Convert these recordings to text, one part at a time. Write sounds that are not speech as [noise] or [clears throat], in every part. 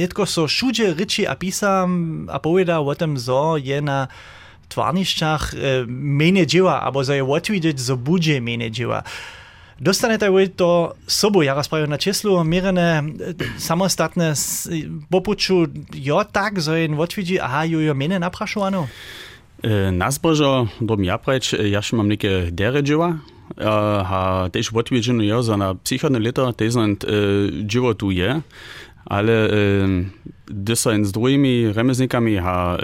netko so všude ryči a písam a poveda o tom, zo je na tvarnišťach e, mene dzieła, albo zo je otwidzieć, zo bude mene dzieła. Dostanete vy to sobu, ja rozpravujem na číslu, mierené samostatné popuču, jo tak, zo jen otvidí, aha, ju jo mene naprašovanú? E, na zbožo dom ja preč, ja še mám neke dere dživa, a tež otvidženú jo za na psychodné leta, tež len dživo tu je, ale sa s druhými remeznikami a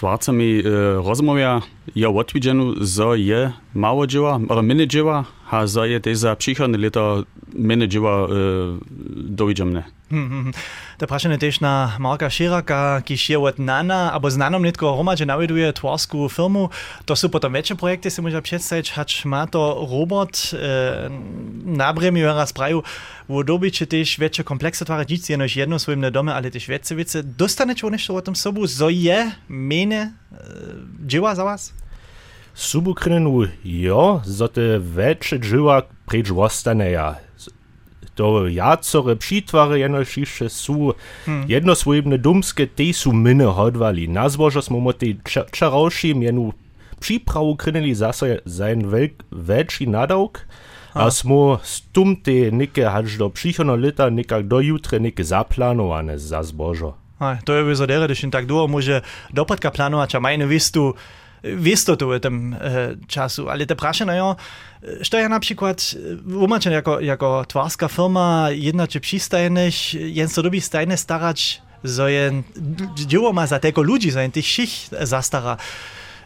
tvarcami rozmówia, ja zo je mało dživa, ale mene dživa, a za je te za przychodne lata menedżera e, dojdźemne. Hmm, hmm, hmm. To prašenie tež na Marka Širaka, kiž je od Nana, abo znanom netko hromadže naveduje twarsku firmu. To sú potom väčšie projekty, si môžem predstaviť, hač má to robot e, na bremi raz praju, wo dobyče tež väčšie komplexe tvare, nic je jedno svojim dome, ale tež väčšie vece. Dostaneš nešto o tom sobu, zo je mene dživa za vás? Subukrynu jo, zote veče dživa preč wostaneja. To jacore přitwary jenošiše su hmm. jednosvojibne dumske, te su mine hodvali. Nazwožo smo mo te čaroši mjenu připravu krynili zase zain velk, veći nadawk, a smo stum te neke hač do přichono lita nekak do jutre neke zaplanowane za zbožo. To je vyzodere, když tak długo może dopadka planować, a majne wistu, wistotu w tym e, czasu, ale te prasze, no jo, što ja na przykład, umaczę jako, jako twarska firma, jedna czy przystajnych, jen so dobi stajne starać, so jen dzieło ma za tego ludzi, so jen tych szich zastara.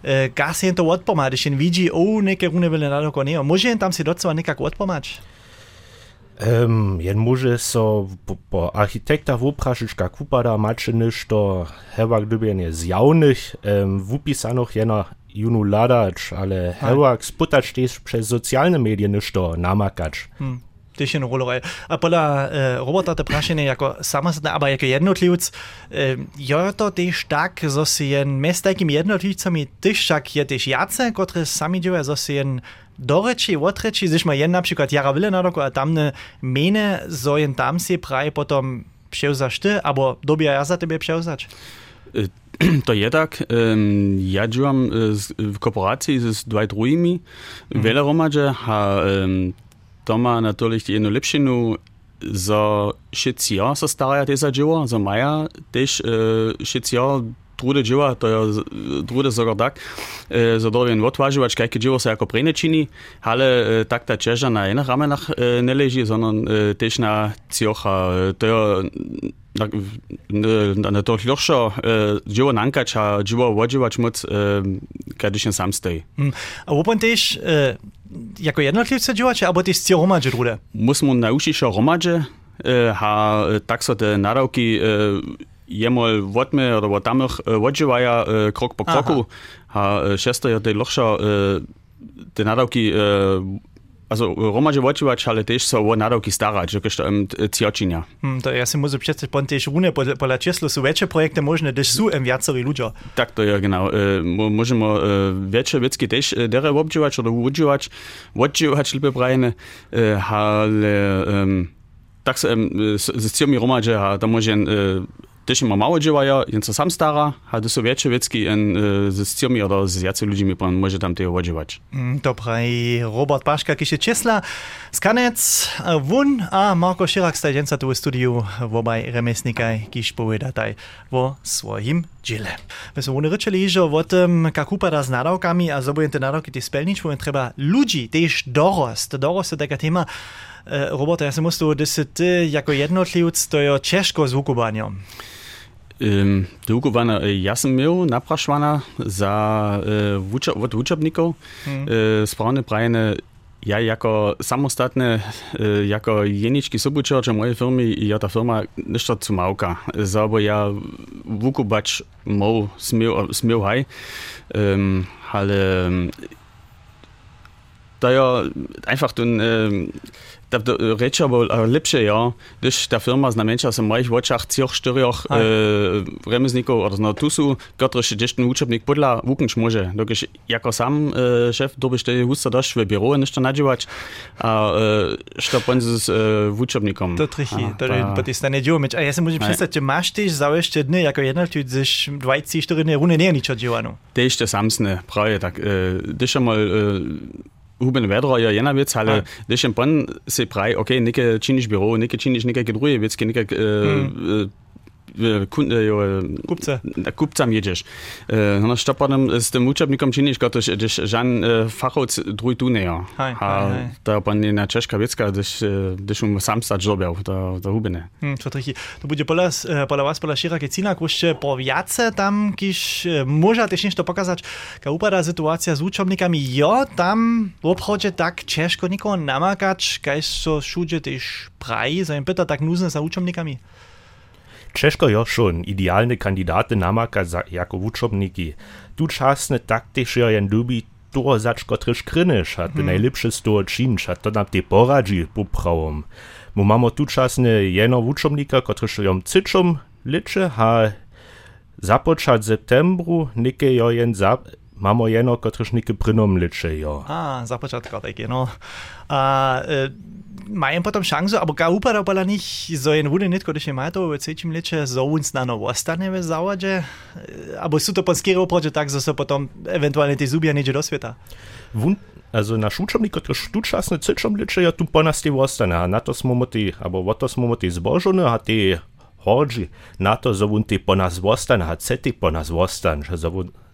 E, Gaz jen to odpoma, když jen widzi, o, neke rune byle na doko nie, może jen tam si docela nekak odpomać. Um, jen może so po, architektach wuprašić, jak upada macie niż to hewa gdyby nie zjawnych, um, wupisanoch jena junu ladać, ale hewa sputać też przez socjalne media niż to namakać. Hmm. Też jedną rolę. A pola e, robota te prašenie jako samostatne, aber jako jednotlivc, e, jo to też tak, że się jen mes takimi jednotlivcami też tak je też jace, które sami dzieje, że się jen doreči, odreči, když má jen například Jara Vilenadoko a tamne mene, so jen tam si praje potom převzaš ty, abo dobia ja za tebe převzač? [clears throat] To je tak. Ja działam w kooperacji z dwaj drugimi mhm. wiele romadze, a to ma natürlich jedną lepszinu za wszyscy ja so staraja te za dzieło, za maja też wszyscy ja trude dživa, to je trude zagor tak, e, za dorjen odvaživač, kajke dživo se jako prene čini, ale e, tak ta čeža na enih ramenah e, ne leži, zonon tež na ciocha, to je na, na, na to ľahšo dživo nankač a dživo odživač moc, kiedy się sam stoi. Hmm. A opon tež jako jednotlivce dživače, alebo tež cio romadže drude? Musimo naučiť sa romadže, a tak so te naravky jemol wotme oder wat damach wodživaja krok po kroku a šesto je tej lochša te nadawki also romaže wodživač, ale tež so o nadawki starać, že keď to im ciočinia. Hmm, to ja si muszę przedstawić, pon tež rune pola česlo sú väčšie projekty možné, když sú im viacerí ľudia. Tak to je genau. Môžeme väčšie vecky tež dere wodživač oder wodživač, wodživač libe brajne, ale tak sa s ciomi romaže a to môže też ma mało działają, więc sam stara, a to są większe wiecki z ciomi oder z jacy ludźmi pan może tam tego odziewać. Mm, Dobra, i Robert Paszka, kisie Czesla, skanec, wun, a Marko Szyrak stajdzięca tu w studiu, wobaj remesnikaj, kiś povedataj o swoim dziele. My są wony ryczeli, że o tym, jak upada z nadawkami, a zobujem te nadawki te spelnić, bo trzeba ludzi też dorost, dorost to taka tema, Robert, ja sam musím, že si ty jako jednotlivc, to je těžko s vukovaním. Um, Długowana ja sam miał napraszwana za uh, od uczebników hmm. uh, sprawne prajene ja jako samostatne, uh, jako jeniczki sobuczercze mojej firmy i ja ta firma niszto zu małka, bo ja wukubać mał smiał, smiał haj, um, ale um, da ja einfach ten ta reča bo lepše, ja, když ta firma znamenča sa mojich očach cioch, štyroch e, remeznikov, odnosno tu sú, ktorí ešte ten učebník podľa vúknč môže, dokiaľ ako sám e, šéf dobiš tej husa došť v biro nešto nadžívať a e, što pon s e, učebníkom. To trichy, to je po tej strane džívomeč. A ja si môžem predstaviť, že máš tiež za ešte dny, ako jednotlivý, 24 dny rune nie je nič od džívanu. Tež to samsne, práve tak. E, mal e, Huben vedro je jedna vec, ale když jen pon se pravi, ok, nekaj činiš biro, nekaj činiš nekaj druge veci, nekaj hmm. Kupce. kupcam jedziesz. No, što potem z tym uczebnikom czynisz, gdyż, gdyż żan tu nie. A to pan na czeszka wiecka, gdyż, um sam stać robił, to, to hubine. Hmm, to trichy. To będzie pola, pola was, pola šira kecina, jeszcze po wiace tam, kiż może też nešto pokazać, ka upada sytuacja z uczebnikami. Jo, tam w obchodzie tak ciężko nikogo namakać, każ so wszędzie też praji, zanim pyta tak nuzne za uczebnikami. Češko jo šon idealne kandidate namaka za jako wučobniki. Tu časne taktiš jo jen dubi to zač kotryš krynyš, a te hmm. najlepsze z toho činč, a to nam te poradzi popravom. Mu mamo tu časne jeno wučobnika, kotryš jom cyčom liče, a započat septembru nike jo jen za, mamo jeno, kotryš nike prynom liče jo. A, započat kotek, no. A, e, imajo potem šanso, ali ga uporabljali njih za en vune, netko da še imajo to v vsečem leče, za un znano ostane v zavađe, eh, ali so to panskirali prođe tako, da so potem eventualno te zubje neče do sveta. Vun, also naš učebnik, kot ja, tu časne cečem leče, je tu ponasti ostane, na to smo moti, ali v to smo moti zbožene, no, a te hodži, na to zavunti po nas ostane, a ceti po nas ostane,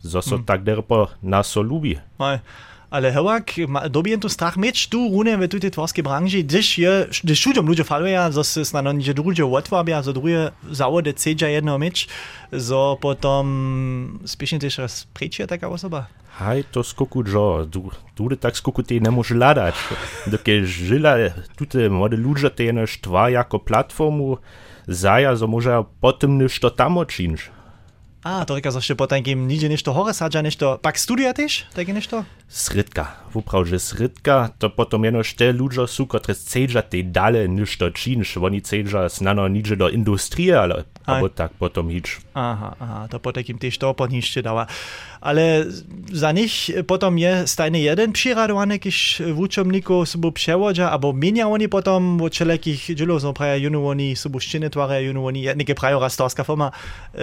zato so mm. tak derpo nas olubi. Aj. Ale hewak, dobijem tu strach mieć tu rune w tej twarskiej branży, gdyż je, gdyż studium ludzie falują, że się na nie drugie łatwabia, że drugie zawody cedza jedno mieć, że potom spiesznie też raz prejdzie taka osoba. Haj, to skoku jo, tu, tak skoku ty nie może ladać. Dokie żyla, tutaj młode ludzie te jeno štva jako platformu, zaja, że może potem niż to tam odczynić. A, to reka zašte potem kim nigdzie nešto hore sadža, nešto, pak studia też, takie nešto? Srytka, wuprawdzie srytka, to potom jeno te ludzie są, które chcedza te dale nešto czynić, oni chcedza znano nigdzie do industrii, ale albo tak potom idź. Aha, aha, to potem kim też to podniszczy dała. Ale za nich potom je stajny jeden przyradowany, kiż w uczomniku sobie przewodza, albo mienia oni potom od wszelakich dzielów, są praja junu oni sobie szczyny twaraja, junu oni, niekie prajo rastorska forma, e,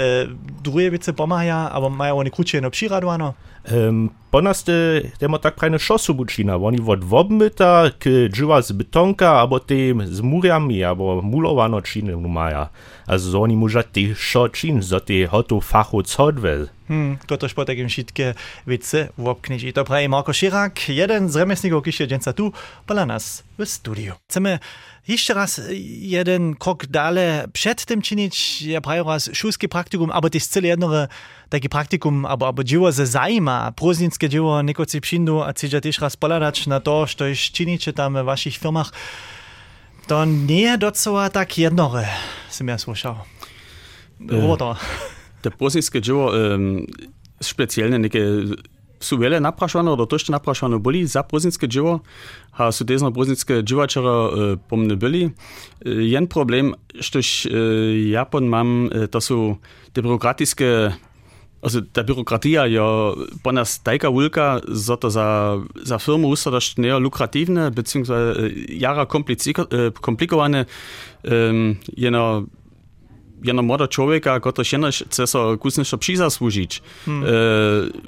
drugie wice pomaja, albo mają oni krótsze no przyradowano. Um, po nas te, temo tak prajne szosu bučina, oni od wobmyta k dżywa z betonka, albo tym z murami, albo mulowano činy maja. Also oni muža te šo čin, zo te hotu fachu codvel. Hmm, totož po takim šitke vice v obkniži. To pravi Marko Širak, jeden z ki je dženca tu, pola nas v studiu. Chceme jeszcze raz jeden krok dalej przed tym czynić, ja prawie raz szulskie praktikum, aber to jest całe jedno takie praktikum, albo, albo dzieło ze zajma, próżnickie dzieło, niekocy przyndu, a chcecie też raz poladać na to, co czynicie tam w waszych firmach. To nie jest docela tak jednore, som ja słyszał. Woda. Te próżnickie dzieło um, specjalne, niekie sú veľa naprašované, do to ešte naprašované boli za prozinské dživo, a sú tezno prozinské dživačera e, pomne byli. E, jen problém, štož e, ja pon mám, e, to sú te byrokratické Also ta byrokratia je po nas tajka wulka, so to za, za firmu usta dość nie lukratywne, beziehungsweise jara komplikowane, um, jeno jedno młoda człowieka, który się chce so kusniejszo przizasłużyć. Hmm. E,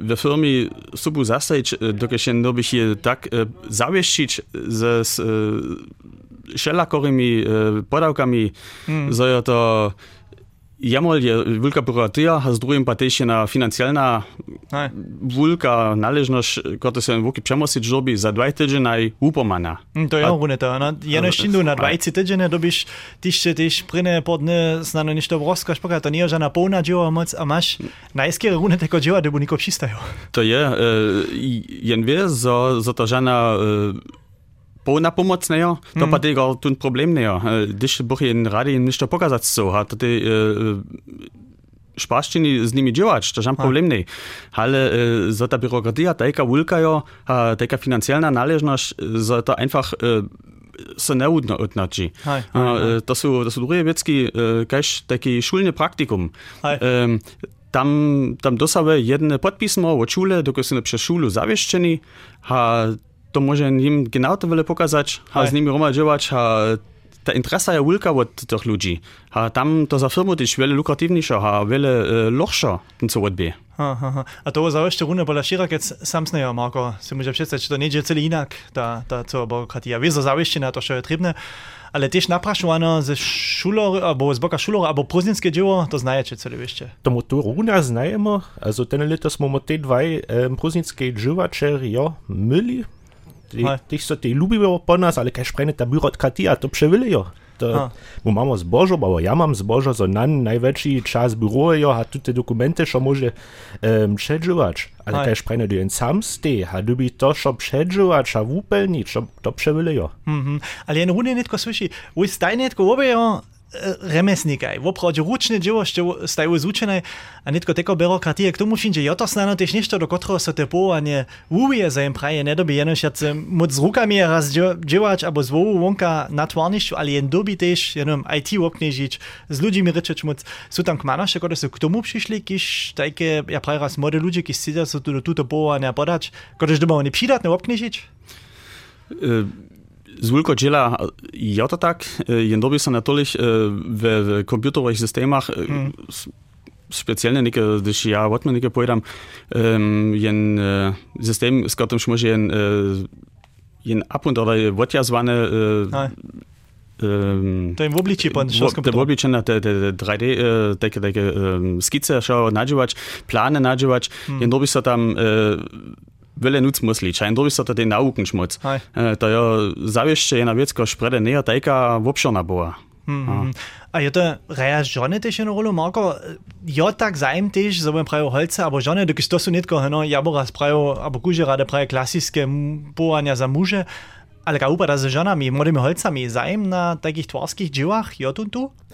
we firmie subu zastać, dokud się nie je tak e, zawieszczyć ze z, e, wszelakorymi e, podałkami, hmm. że to Jamol je wielka byrokratia, a z drugim patež na financialna wielka należność, która się w przemysł zrobi za dwa tygodnie upomana. To ja runę to, no. Jeno szyndu na dwa tygodnie dobisz tyś tyś pryne podne znano niż to wroska szpoka, to nie jest żadna pełna dzieła moc, a masz najskiery runę tego dzieła, gdyby niko przystają. To je, jen wie, zo, zo to żadna Bona pomoc nejo, to mm. pa tega tu problem nejo. Když boh je radi nešto pokazati so, ha, to te špaščini z njimi działać, to żaden problem nie. Ale e, za ta byrokratia, taka wulka jo, a taka finansjalna należność, za to einfach se neudno odnači. A, To sú, to sú druhé vecky, e, kaž taký šulný praktikum. Em, tam, tam dosawe jedne podpismo od šule, dok sú przez šulu zawieszczeni, a to może im genau to wiele pokazać, a Hej. z nimi romadžować, a ta interesa je wielka od tych ludzi. A tam to za firmu też wiele lukratywniejsze, a wiele e, ten co ha. A to za ešte rune bola Širakec samsnejo, Marko, si môže predstaviť, že to nejde celý inak, tá, tá celá byrokratia. Vie za zavieštená, to, čo je trebné, ale tiež naprašované ze šulor, alebo z boka šulor, alebo prozninské dzieło, to celé ešte. Tomu to runa znajemo, also ten letos smo te dvaj um, prusnicke dživačeri, jo, myli. Hej. Tých so te ľubíme po nás, ale kaj šprejne ta byrokratia, to převili jo. To, Ha. bo mamo zbožo, bo ja mam zbožo, so nan najväčší čas byroje, jo, a tu te dokumenty, šo môže um, předživač. Ale Hej. kaj šprejne du jen sam ste, a du by to, šo předživač, a vúpelniť, šo to převili jo. Mhm. Ale jen rune netko slyší, už staj netko obejo remesnikaj, opravdu ručne dzieło, što stajú zúčené a netko teko byrokratie, k tomu všinže jo to snano tiež niečo, do ktorého sa te povolanie uvije za im praje, nedoby jenož jace moc s rukami raz dziełać, albo zwołu wonka na twarnišću, ale jen doby tiež jenom IT obkniežić, z ľuďmi rečeć moc. Sú tam kmanoše, ktoré sú k tomu prišli, kiž tajke, ja praje raz młode ľudí, kiž sidia sa tu do túto povolania podať, ktoréž doma oni přidatne obkniežiť? E, Z wielko dziela ja to tak, e, jen doby są natürlich e, w, w komputerowych systemach e, s- specjalne neke, gdyż ja odmah neke pojedam, um, jen e, system, z którym może jen, e, jen up und oder odjazwane e, Hej. um, To im w obliči pon što s te komputerom. obličene, te, te, te 3D, e, takie, takie um, skice šo nađevač, plane nađevač, Hmm. jen doby so tam e, wiele nuc musli, čaj, jen doby so to te nauken šmoc. Hej. E, To je zawieszcze jedna věc, ko šprede neja tajka obšorna bola. Mhm. A je to reja žony tež jednu rolu, Marko? Jo tak zajem tež, zobem prajo holce, abo žony, dokiž to sú netko, no, ja bo raz prajo, abo kuže rade praje klasické powania za muže, ale ka upada s ženami, mladými holcami, zajem na takých tvarských dziełach, jo tu tu? Wo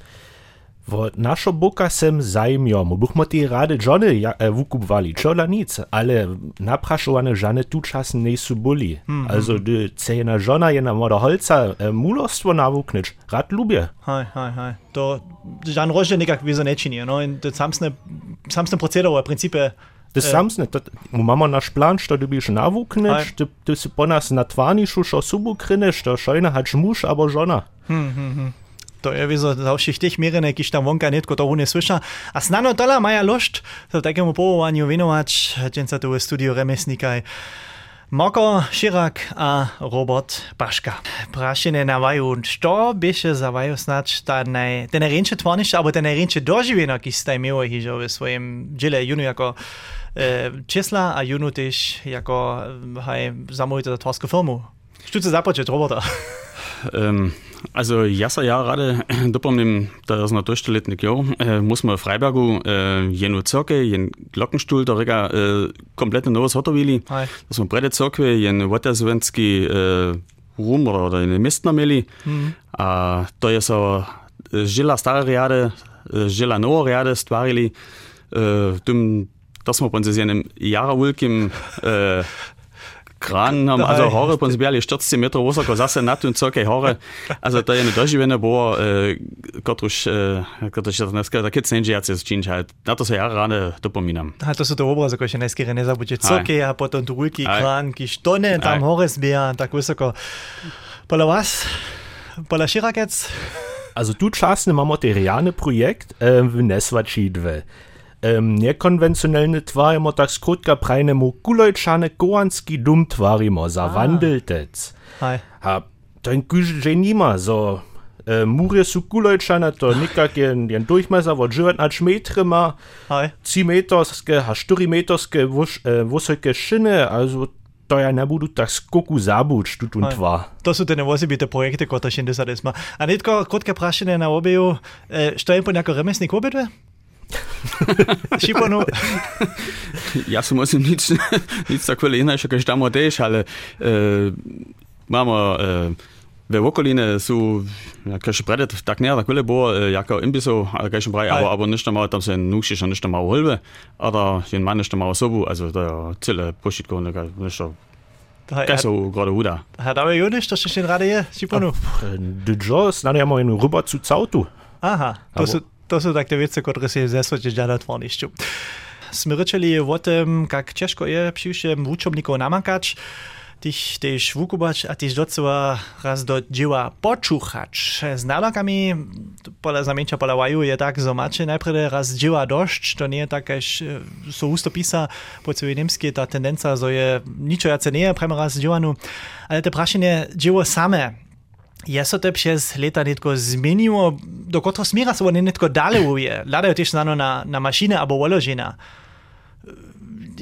naszo boka sem zajmiomu, bychmo ti rady żony ja, e, wukupowali, czola nic, ale napraszowane żony tu czas nie są boli. Also, dy cena żona je na moda holca e, mulostwo nawuknąć, rad lubię. Hej, hej, hej. To žan rože nekak vizo nečini, no, in to samsne, samsne proceduro, principe, Das E. e. samsne, to, mamy nasz plan, što ty byś nawuknąć, Hej. ty, ty si po nas na twarniszu, šo subu krynysz, to szojna hać muž abo żona. to je vezo vseh teh merjenj, ki tam vonka netko to ne sliša. A snano tola maja lošt, to takemu povovanju vinovač, dženca tu v studiu remesnikaj. Moko Širak a Robert Paška. Prašenje na vaju, što biše za vaju snač ta naj, te najrenče tvornišče, ali te najrenče doživljeno, ki ste imeli hižo v svojem džele junu jako eh, česla, a junu tež jako, e, haj, zamujte za tvorsko filmu. Što se započeti, Roberta? um, also ja sa ja rade [clears throat] dopomnim, da smo durchstelletnik jo, äh, muss man v Freibergu äh, jenu cirke, jen Glockenstuhl, da rega äh, kompletne novos hotovili, Hej. da smo prede cirkve, jen votasvenski äh, rum oder, oder jen mestna meli, a to je so äh, žila stare riade, äh, žila novo riade stvarili, äh, tym, da smo po z jenem jara velikim äh, [laughs] kran, haben, also hore principiell 40 metrov vysoko, zase na tym cirkej hore. Also to je nedoživené bolo, e, kotruž, e, kotruž to dneska také cenžiace zčinč, na to sa ja ráne dopomínam. A to sú to obrazy, ešte neskôr nezabudete. Cirky a potom Aj. krán, kiž tone tam hore zbieha, tak vysoko. Podľa vás? Podľa Širakec? Also tu czasne mamy teriane projekt e, w Neswačidwe. Um, niekonwencjonalny twarimo tak skrótka prajnemu kulojczane kołanski dum twarimo, zawandeltec. Hej. A to ein kuž že nima, so e, mury sú kulojčane, to nikak jen, jen durchmesser od 19 metry ma, Hej. 3 meterske, a 4 meterske vus, e, vysoké šiny, also to ja nebudu tak skoku zabuč, tu tu Hej. tvar. To sú tie nevozibité projekty, ktoré še sa desma. A netko krotké prašené na obeju, e, što je po nejako remesník obedve? [laughs] Šiponu, Ja som musím nič, nič takové iné, ako tam tiež, ale e, máme e, ve okoline sú, kaž predet, tak ne, takové bolo, e, jako imbisov, ale kaž braj, Aj. aber, aber nič tam tam sa nuši, že nič tam malo holbe, oder jen man nič tam malo sobu, also to je celé pošitko, nič Kaj są grody uda? A dawe juniš, to še rade je, Šiponu? Džo, snad ja mojem rubacu cautu. Aha, to sú, to sú tak te veci, ktoré si zesvoče žiadať tvornišťu. Sme rečeli o tom, jak ťažko je příšem učobníkov namakať, tých tiež vukubať a tiež docela raz do diela počúchať. S nálakami, podľa zamienča podľa Waju je tak, že máte najprv raz diela došť, to nie je tak, až so ústo písa po celej nemsky, tá tendenca, že je ničo jace nie, prema raz dielanu, ale to prašenie dielo samé, Ja sa to přes leta netko zmenilo, do kotoho smjera se oni netko dale uvije. Ladaju tež znano na, na mašine abo voložina.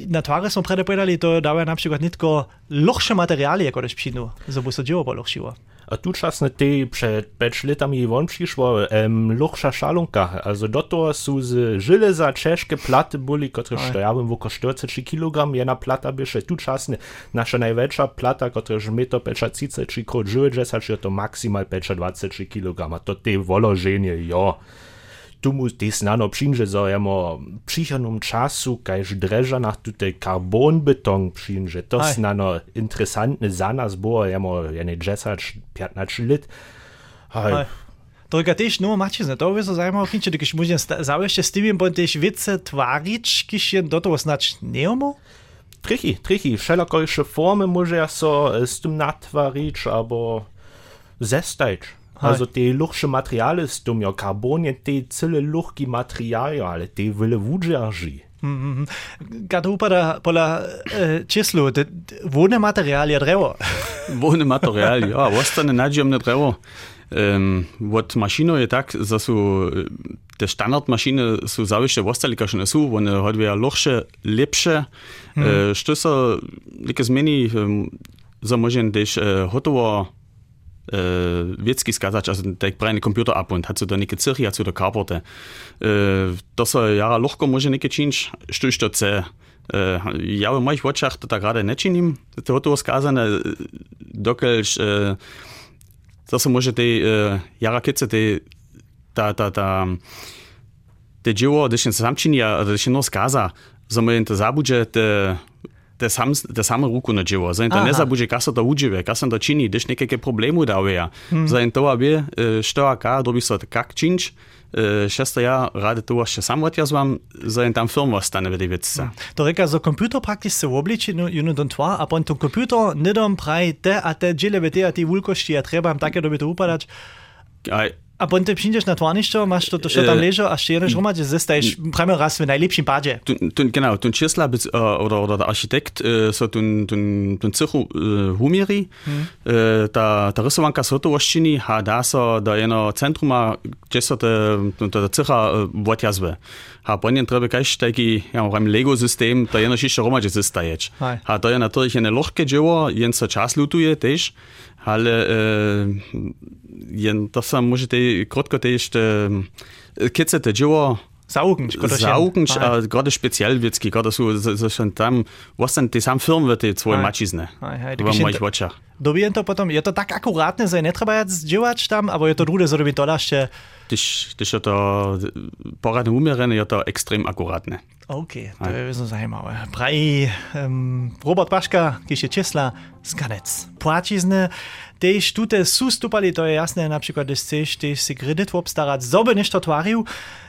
Na tvare smo predepovedali, to dajo na primer netko lohše materialije, kot je špinu, za bo se dživo bo lohšivo. A tu czasne te przed 5 latami won przyszło um, luchsza szalunka. Also do toho są z żeleza ciężkie platy byli, które stojały w około 40 kg. Jedna plata bysze tu czasne nasza największa plata, która meter 35 krot żyły, że to maksymal 25 kg. A to te wolożenie, ja. Te snano przyjdzie, że jemo przychodnym czasu, kajż dreża na tutaj karbonbeton przyjdzie. To snano interesantne za nas było, jemo jene 10-15 lat. Aj. Tylko też, no Marcin, to by so zajmowało, kiedy když můžem zaujještě s tím, bo też wice twarić, když jen do toho snać nie umo? Trichy, trichy, wszelakojsze formy może ja so z tym natwarić, albo zestajć. Also te luchsche Materiale stum ja Carbon te cyle luchki materiale, ale te wyle wudżerži. Kad upada pola číslu, vône materiál je drevo. [laughs] Vône materiál, ja, ostane nadziemne drevo. Um, od mašino je tak, że są te standard maszyny są zawieszcze ostali, każ one są, one hodwia luchsze, lepsze. Hmm. Uh, što so, like zmieni, um, za možen uh, hotovo äh, Witzki skazać, also der brenne Computer ab und hat so da nicht gezircht, hat so der Karborde. Äh, das er ja lochko może nicht czynić, sztuś to ce. Äh, ja, w moich oczach to tak gerade nie czynim. To to skazane, dokelż, äh, das może te äh, jara kice, te ta, ta, ta, te dzieło, gdy się sam czyni, a gdy się no skaza, że my to zabudże, te te, sam, te samo ruku nađevo. Zdaj, da ne zabuđe, kaj so da uđeve, kaj sam da čini, ideš nekaj problemu da uveja. Hmm. Zdaj, to abi, što e, a kaj, dobi so, kak činč, e, šesto ja rade to še samo od jaz vam, zdaj tam film ostane vedevica. Hmm. To reka, za komputer praktično se obliči, no, juno don tva, a pon tom komputer ne dom pravi te, a te dželeve te, a ti vulkošti, a treba jim take dobiti upadač. Aj, A potem przyjdziesz na twarniszczo, masz to, to co tam leży, a jeden romadź, zostajesz prawie raz w najlepszym padzie. Genau, tun Cieslaw uh, oder, oder der Architekt uh, so tun, tun, tun Cychu uh, humiri, hmm. uh, ta, ta rysowanka so to oszczyni, a da so do jedno centruma, gdzie so te, ta Cycha uh, odjazwe. A potem treba kaž taki, ja, w Lego-system, to jedno jeszcze romadź zostajeć. A to je natürlich eine lochke dzieło, jen so czas lutuje też, ale jen to sa môžete krotko też keď sa to dzieło Saugnąć, Saugnąć, a gerade speziell wiedzki, gerade so, so schon tam, was dann die sam Firmen wird die zwei. W moich oczach. Dobiję to potem, je to tak akuratne, że nie trzeba jak zdziałać tam, aber je to drugie zrobić to jeszcze. Tyś, tyś je to poradne umierene, je to ekstrem akuratne. Okay, to je so zajímavé. Prají um, Robert Paška, když je Česla, skanec. Płacizny, tež tute sú stupali, to je jasné, napríklad, když chceš tež si kredit obstarať, zobe nešto tvariu,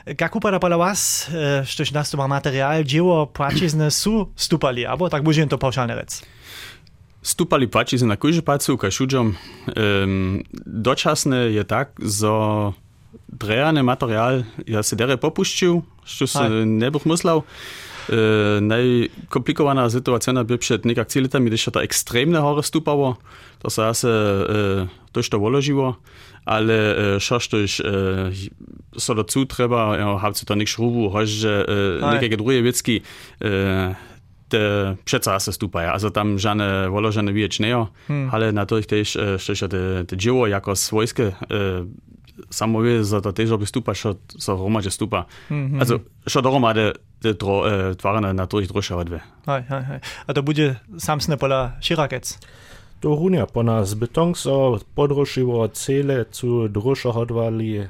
jak upada podľa vás, štož nás to má materiál, dzieło płacizny sú stupali, abo tak budem to paušálne rec. Stupali płacizny na kujże palcu, kašuđom. Um, dočasne je tak, zo drejany materiál ja si dere popušťujú, čo si nebuch myslel. E, najkomplikovaná situácia by před nekak letami, když to extrémne hore stúpalo, to sa zase e, to to voloživo, ale e, šož tož e, so dazu treba, ja, habt to nik šrubu, hož, že e, nekake druge viecky e, te přece se stupaja. Also tam voložene vieč nejo, hmm. ale na to ich tež, što te, te dživo jako svojske e, samma vis att det är så bestupa så så Roma just stupa. Mhm. Alltså så då Roma er det det er dro øh, eh tvarna natürlich druscha odve. Hej hej hej. A to bude samsne pola širakec. To runia po nas betong so podrušivo cele cu drušo hodvali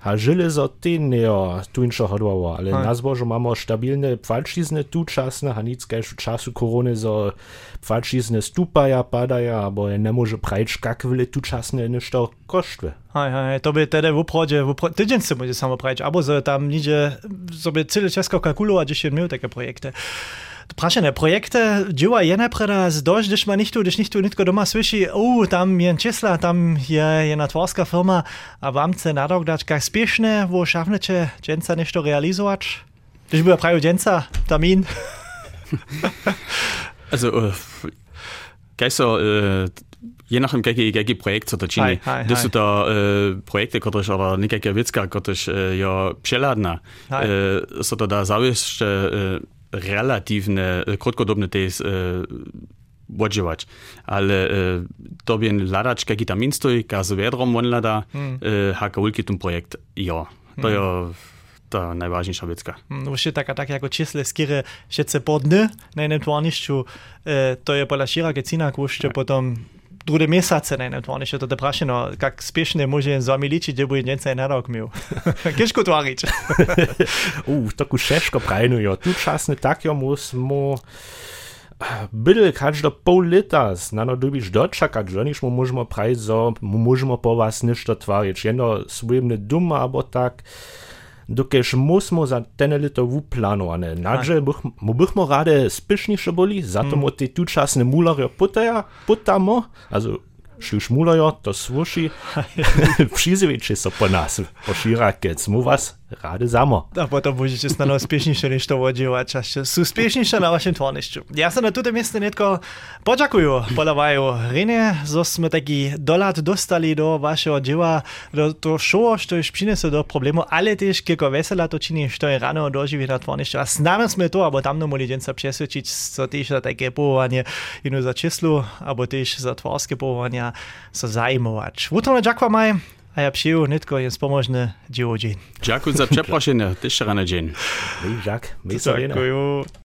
a żelezo ty nie tu inšo hodłowo, ale na zbożu mamy stabilne pfalčizny tu czasne, a nic kajšu czasu korony, zo pfalčizny stupaja, padaja, bo je ne może prajč kak vile tu czasne nešto koštve. Hej, hej, to by tedy v oprode, v oprode, tydzień se môže samo prajč, abo so tam níže, so by celé Česko kalkulovať, že je měl také projekty. Prašené projekty dzieła je napreda z dość, gdyż ma nichtu, gdyż nichtu nitko doma słyszy, o, tam je Czesla, tam je jedna tworska firma, a wam chce na rok dać jak spieszne, wo szafnecie dżęca nešto realizować? Gdyż była prawie dżęca, termin. [laughs] Also, äh, kaj so, äh, je nachdem, kaký, kaký projekt sa to čini. Hej, hej, Gdy hej. sú to äh, projekty, ktoré ale nejaká vecka, ktoré je přeladná, Hej. äh, sa to dá zaviesť äh, relatívne, äh, krátkodobne tiež äh, odžívať. Ale äh, to by hľadač, kaký tam instoj, kazu vedrom on haka ulky tom projekt, jo. To je ta najvážnejšia vecka. No už je taká tak jako čísle skýre všetce po dny na jednom tvornišťu, e, to je podľa široké cína, už druge mesace, ne, ne, oni še to vprašano, kako spešne može z vami liči, gdje bude njenca ena rok mil. [laughs] Keško tvarič. uh, [laughs] tako šeško prajnujo, tu časne takjomu smo... Eh, Bydel každé pol leta, znano dobiš dočakať, že nič mu môžemo prajzo, mu môžemo po vás niečo tvariť, jedno svojim neduma, alebo tak. Uh, dokaj mu smo za ten letovu planowane. Nadže buh, mu bihmo rade spišnejše boli, zato mm. mu mm. te tu časne mularje potaja, potamo, also šli šmulajo, to sluši, [laughs] [laughs] priziviči so po nas, poširake, smo vas rade samo. Da, pa to božič, če ste na uspešnejše nešto vodil, a če ste uspešni na vašem tvorišču. Jaz sem na tutem mestu netko počakuju, polavaju Rene, zo smo taki dolat dostali do vašega dživa, do to šovo, što je prineslo do problemov, ali tež, kako vesela to čini, što je rano doživi na tvorišču. A s nami smo to, abo tam nomu ljudem se presvečič, so tež za take povanje in za čislu, abo tež za tvorske povanja, so zajmovač. Vutro na džakva maj, a ja přiju netko je spomožné dielo deň. Ďakujem za przeprošenie, tež ráno deň. Hej,